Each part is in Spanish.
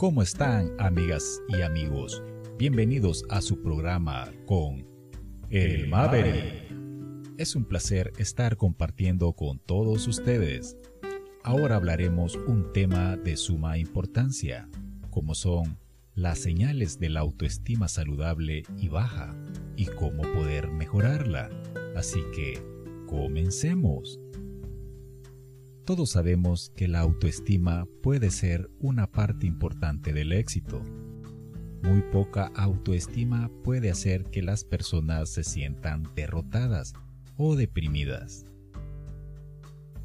¿Cómo están amigas y amigos? Bienvenidos a su programa con El Maverick. Es un placer estar compartiendo con todos ustedes. Ahora hablaremos un tema de suma importancia, como son las señales de la autoestima saludable y baja y cómo poder mejorarla. Así que, comencemos. Todos sabemos que la autoestima puede ser una parte importante del éxito. Muy poca autoestima puede hacer que las personas se sientan derrotadas o deprimidas.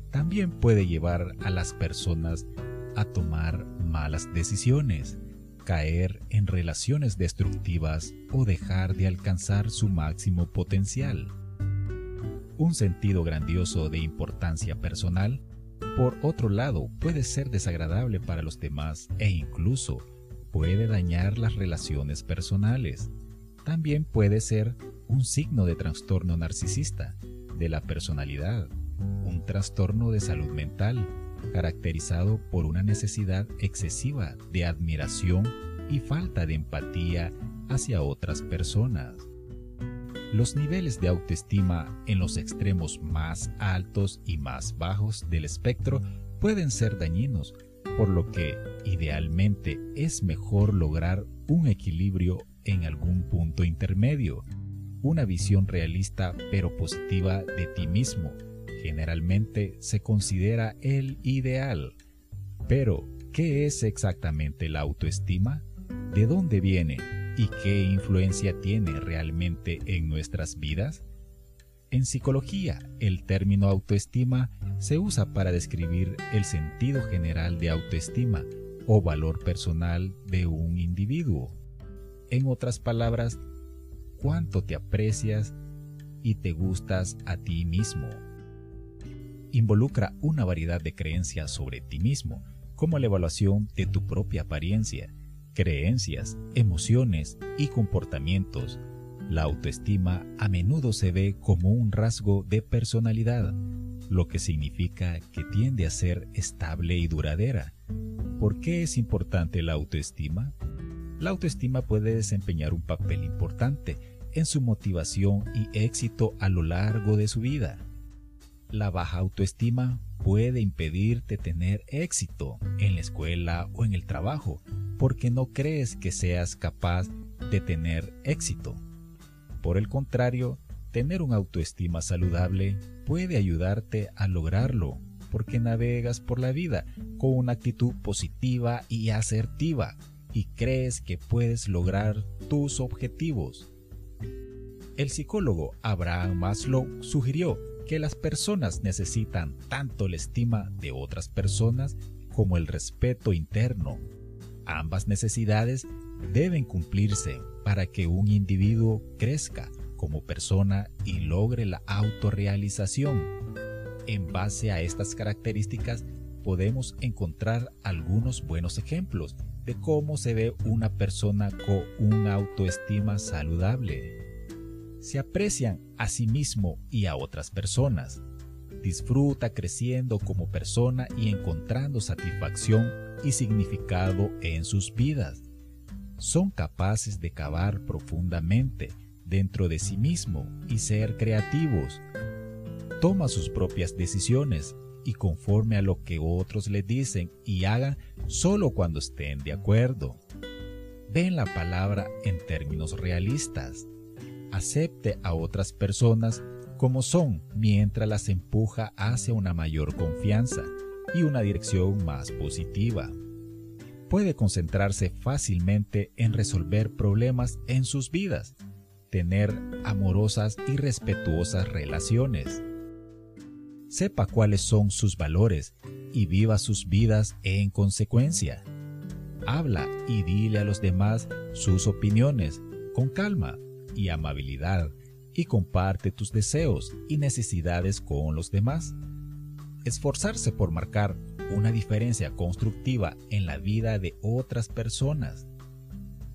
También puede llevar a las personas a tomar malas decisiones, caer en relaciones destructivas o dejar de alcanzar su máximo potencial. Un sentido grandioso de importancia personal por otro lado, puede ser desagradable para los demás e incluso puede dañar las relaciones personales. También puede ser un signo de trastorno narcisista de la personalidad, un trastorno de salud mental caracterizado por una necesidad excesiva de admiración y falta de empatía hacia otras personas. Los niveles de autoestima en los extremos más altos y más bajos del espectro pueden ser dañinos, por lo que idealmente es mejor lograr un equilibrio en algún punto intermedio, una visión realista pero positiva de ti mismo. Generalmente se considera el ideal. Pero, ¿qué es exactamente la autoestima? ¿De dónde viene? Y qué influencia tiene realmente en nuestras vidas? En psicología, el término autoestima se usa para describir el sentido general de autoestima o valor personal de un individuo. En otras palabras, cuánto te aprecias y te gustas a ti mismo. Involucra una variedad de creencias sobre ti mismo, como la evaluación de tu propia apariencia, creencias, emociones y comportamientos. La autoestima a menudo se ve como un rasgo de personalidad, lo que significa que tiende a ser estable y duradera. ¿Por qué es importante la autoestima? La autoestima puede desempeñar un papel importante en su motivación y éxito a lo largo de su vida. La baja autoestima puede impedirte tener éxito en la escuela o en el trabajo porque no crees que seas capaz de tener éxito. Por el contrario, tener una autoestima saludable puede ayudarte a lograrlo porque navegas por la vida con una actitud positiva y asertiva y crees que puedes lograr tus objetivos. El psicólogo Abraham Maslow sugirió que las personas necesitan tanto la estima de otras personas como el respeto interno. Ambas necesidades deben cumplirse para que un individuo crezca como persona y logre la autorrealización. En base a estas características podemos encontrar algunos buenos ejemplos de cómo se ve una persona con una autoestima saludable se aprecian a sí mismo y a otras personas. Disfruta creciendo como persona y encontrando satisfacción y significado en sus vidas. Son capaces de cavar profundamente dentro de sí mismo y ser creativos. Toma sus propias decisiones y conforme a lo que otros le dicen y hagan solo cuando estén de acuerdo. Ven la palabra en términos realistas acepte a otras personas como son mientras las empuja hacia una mayor confianza y una dirección más positiva. Puede concentrarse fácilmente en resolver problemas en sus vidas, tener amorosas y respetuosas relaciones. Sepa cuáles son sus valores y viva sus vidas en consecuencia. Habla y dile a los demás sus opiniones con calma y amabilidad y comparte tus deseos y necesidades con los demás. Esforzarse por marcar una diferencia constructiva en la vida de otras personas.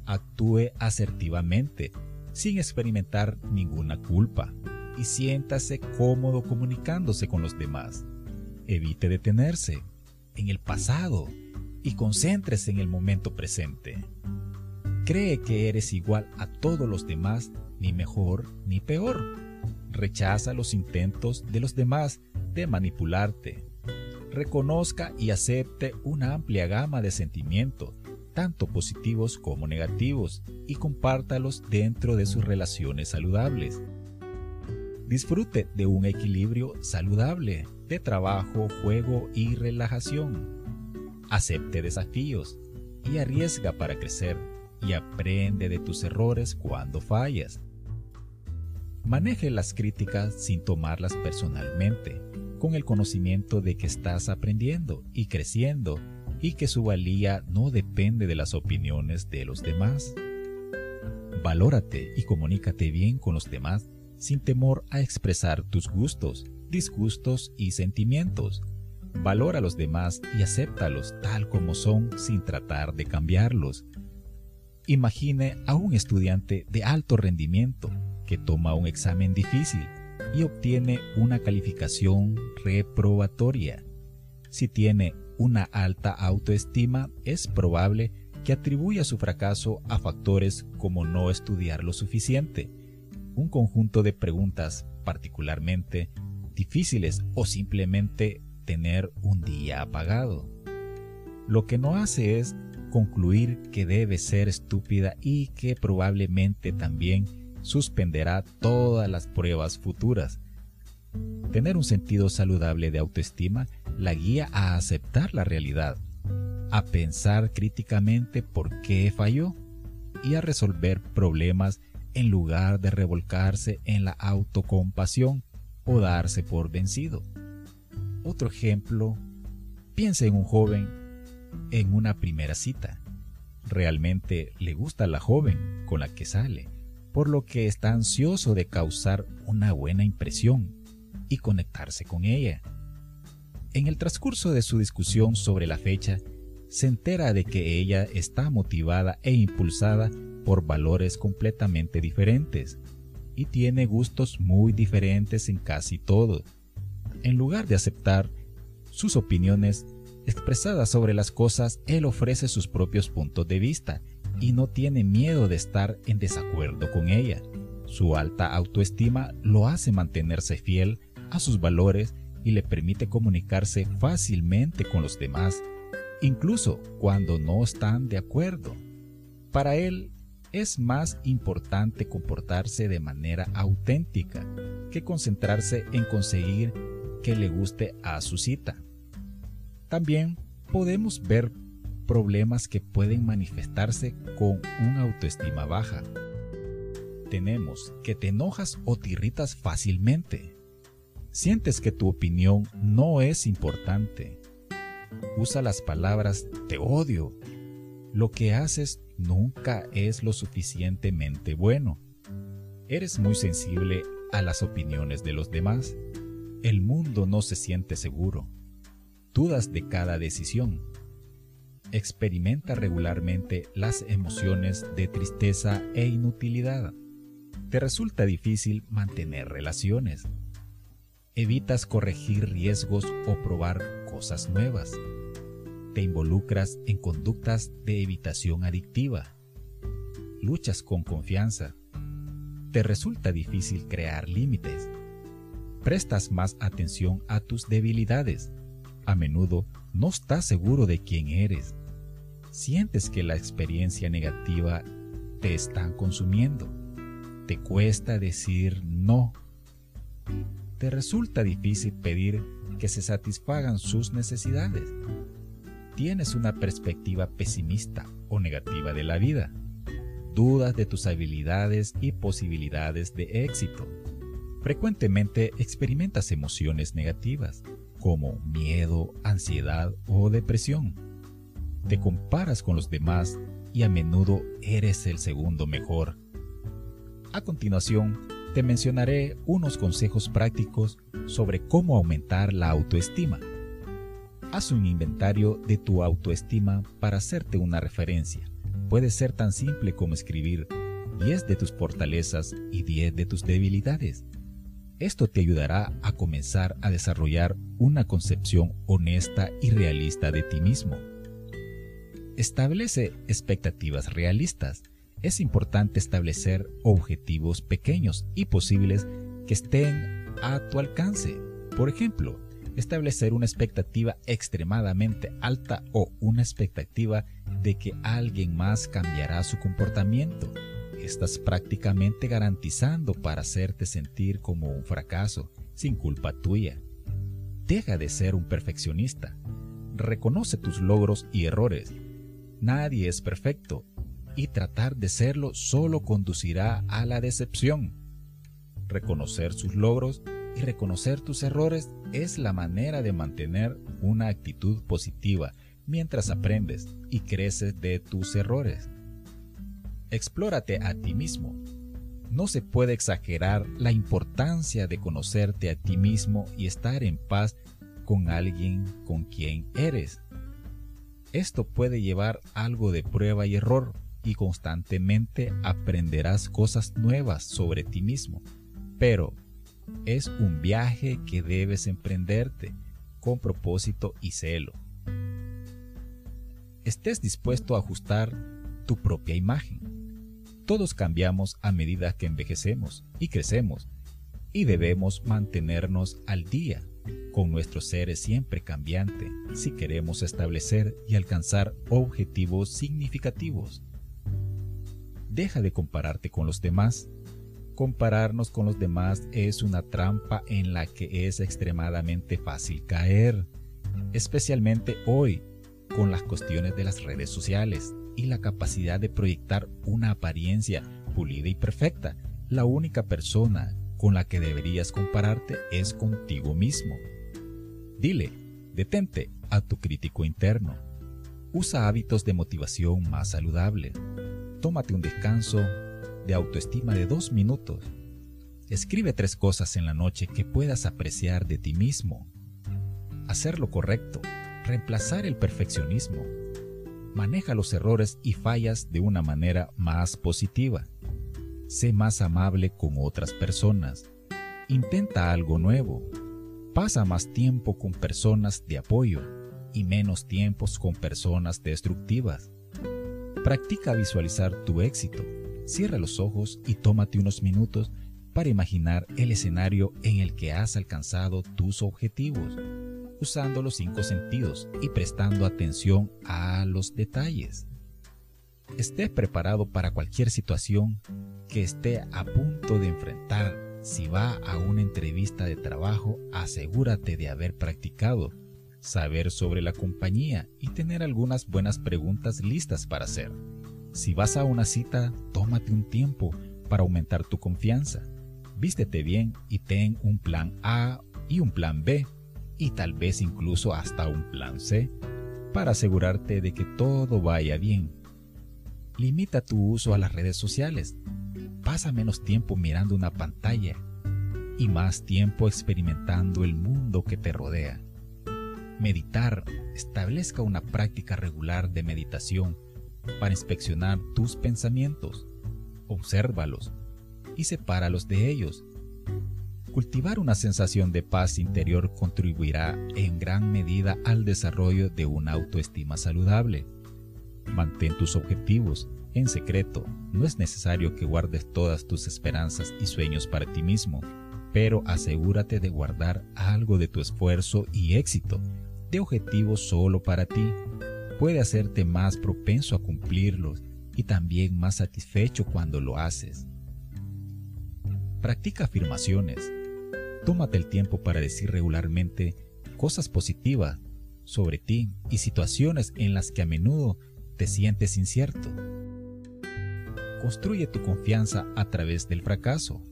Actúe asertivamente, sin experimentar ninguna culpa, y siéntase cómodo comunicándose con los demás. Evite detenerse en el pasado y concéntrese en el momento presente. Cree que eres igual a todos los demás, ni mejor ni peor. Rechaza los intentos de los demás de manipularte. Reconozca y acepte una amplia gama de sentimientos, tanto positivos como negativos, y compártalos dentro de sus relaciones saludables. Disfrute de un equilibrio saludable de trabajo, juego y relajación. Acepte desafíos y arriesga para crecer y aprende de tus errores cuando fallas. Maneje las críticas sin tomarlas personalmente, con el conocimiento de que estás aprendiendo y creciendo y que su valía no depende de las opiniones de los demás. Valórate y comunícate bien con los demás sin temor a expresar tus gustos, disgustos y sentimientos. Valora a los demás y acéptalos tal como son sin tratar de cambiarlos. Imagine a un estudiante de alto rendimiento que toma un examen difícil y obtiene una calificación reprobatoria. Si tiene una alta autoestima, es probable que atribuya su fracaso a factores como no estudiar lo suficiente, un conjunto de preguntas particularmente difíciles o simplemente tener un día apagado. Lo que no hace es concluir que debe ser estúpida y que probablemente también suspenderá todas las pruebas futuras. Tener un sentido saludable de autoestima la guía a aceptar la realidad, a pensar críticamente por qué falló y a resolver problemas en lugar de revolcarse en la autocompasión o darse por vencido. Otro ejemplo, piensa en un joven en una primera cita. Realmente le gusta la joven con la que sale, por lo que está ansioso de causar una buena impresión y conectarse con ella. En el transcurso de su discusión sobre la fecha, se entera de que ella está motivada e impulsada por valores completamente diferentes y tiene gustos muy diferentes en casi todo. En lugar de aceptar sus opiniones expresadas sobre las cosas, él ofrece sus propios puntos de vista y no tiene miedo de estar en desacuerdo con ella. Su alta autoestima lo hace mantenerse fiel a sus valores y le permite comunicarse fácilmente con los demás, incluso cuando no están de acuerdo. Para él, es más importante comportarse de manera auténtica que concentrarse en conseguir que le guste a su cita. También podemos ver problemas que pueden manifestarse con una autoestima baja. Tenemos que te enojas o te irritas fácilmente. Sientes que tu opinión no es importante. Usa las palabras te odio. Lo que haces nunca es lo suficientemente bueno. Eres muy sensible a las opiniones de los demás. El mundo no se siente seguro. Dudas de cada decisión. Experimenta regularmente las emociones de tristeza e inutilidad. Te resulta difícil mantener relaciones. Evitas corregir riesgos o probar cosas nuevas. Te involucras en conductas de evitación adictiva. Luchas con confianza. Te resulta difícil crear límites. Prestas más atención a tus debilidades a menudo no estás seguro de quién eres. Sientes que la experiencia negativa te están consumiendo. Te cuesta decir no. Te resulta difícil pedir que se satisfagan sus necesidades. Tienes una perspectiva pesimista o negativa de la vida. Dudas de tus habilidades y posibilidades de éxito. Frecuentemente experimentas emociones negativas como miedo, ansiedad o depresión. Te comparas con los demás y a menudo eres el segundo mejor. A continuación, te mencionaré unos consejos prácticos sobre cómo aumentar la autoestima. Haz un inventario de tu autoestima para hacerte una referencia. Puede ser tan simple como escribir 10 de tus fortalezas y 10 de tus debilidades. Esto te ayudará a comenzar a desarrollar una concepción honesta y realista de ti mismo. Establece expectativas realistas. Es importante establecer objetivos pequeños y posibles que estén a tu alcance. Por ejemplo, establecer una expectativa extremadamente alta o una expectativa de que alguien más cambiará su comportamiento. Estás prácticamente garantizando para hacerte sentir como un fracaso, sin culpa tuya. Deja de ser un perfeccionista. Reconoce tus logros y errores. Nadie es perfecto y tratar de serlo solo conducirá a la decepción. Reconocer sus logros y reconocer tus errores es la manera de mantener una actitud positiva mientras aprendes y creces de tus errores. Explórate a ti mismo. No se puede exagerar la importancia de conocerte a ti mismo y estar en paz con alguien con quien eres. Esto puede llevar algo de prueba y error y constantemente aprenderás cosas nuevas sobre ti mismo. Pero es un viaje que debes emprenderte con propósito y celo. Estés dispuesto a ajustar tu propia imagen. Todos cambiamos a medida que envejecemos y crecemos y debemos mantenernos al día con nuestros seres siempre cambiante si queremos establecer y alcanzar objetivos significativos. Deja de compararte con los demás compararnos con los demás es una trampa en la que es extremadamente fácil caer, especialmente hoy con las cuestiones de las redes sociales y la capacidad de proyectar una apariencia pulida y perfecta. La única persona con la que deberías compararte es contigo mismo. Dile, detente a tu crítico interno. Usa hábitos de motivación más saludables. Tómate un descanso de autoestima de dos minutos. Escribe tres cosas en la noche que puedas apreciar de ti mismo. Hacer lo correcto, reemplazar el perfeccionismo. Maneja los errores y fallas de una manera más positiva. Sé más amable con otras personas. Intenta algo nuevo. Pasa más tiempo con personas de apoyo y menos tiempos con personas destructivas. Practica visualizar tu éxito Cierra los ojos y tómate unos minutos para imaginar el escenario en el que has alcanzado tus objetivos, usando los cinco sentidos y prestando atención a los detalles. Estés preparado para cualquier situación que esté a punto de enfrentar. Si va a una entrevista de trabajo, asegúrate de haber practicado, saber sobre la compañía y tener algunas buenas preguntas listas para hacer. Si vas a una cita, tómate un tiempo para aumentar tu confianza. Vístete bien y ten un plan A y un plan B y tal vez incluso hasta un plan C para asegurarte de que todo vaya bien. Limita tu uso a las redes sociales. Pasa menos tiempo mirando una pantalla y más tiempo experimentando el mundo que te rodea. Meditar. Establezca una práctica regular de meditación para inspeccionar tus pensamientos, obsérvalos y sepáralos de ellos. Cultivar una sensación de paz interior contribuirá en gran medida al desarrollo de una autoestima saludable. Mantén tus objetivos en secreto. No es necesario que guardes todas tus esperanzas y sueños para ti mismo, pero asegúrate de guardar algo de tu esfuerzo y éxito de objetivos solo para ti puede hacerte más propenso a cumplirlos y también más satisfecho cuando lo haces. Practica afirmaciones. Tómate el tiempo para decir regularmente cosas positivas sobre ti y situaciones en las que a menudo te sientes incierto. Construye tu confianza a través del fracaso.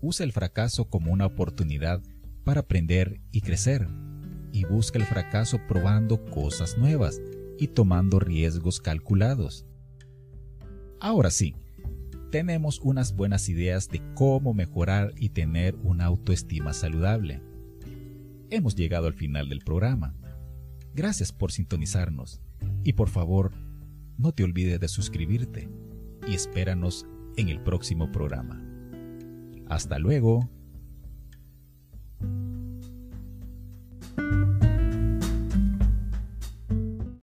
Usa el fracaso como una oportunidad para aprender y crecer. Y busca el fracaso probando cosas nuevas y tomando riesgos calculados. Ahora sí, tenemos unas buenas ideas de cómo mejorar y tener una autoestima saludable. Hemos llegado al final del programa. Gracias por sintonizarnos y por favor, no te olvides de suscribirte y espéranos en el próximo programa. Hasta luego.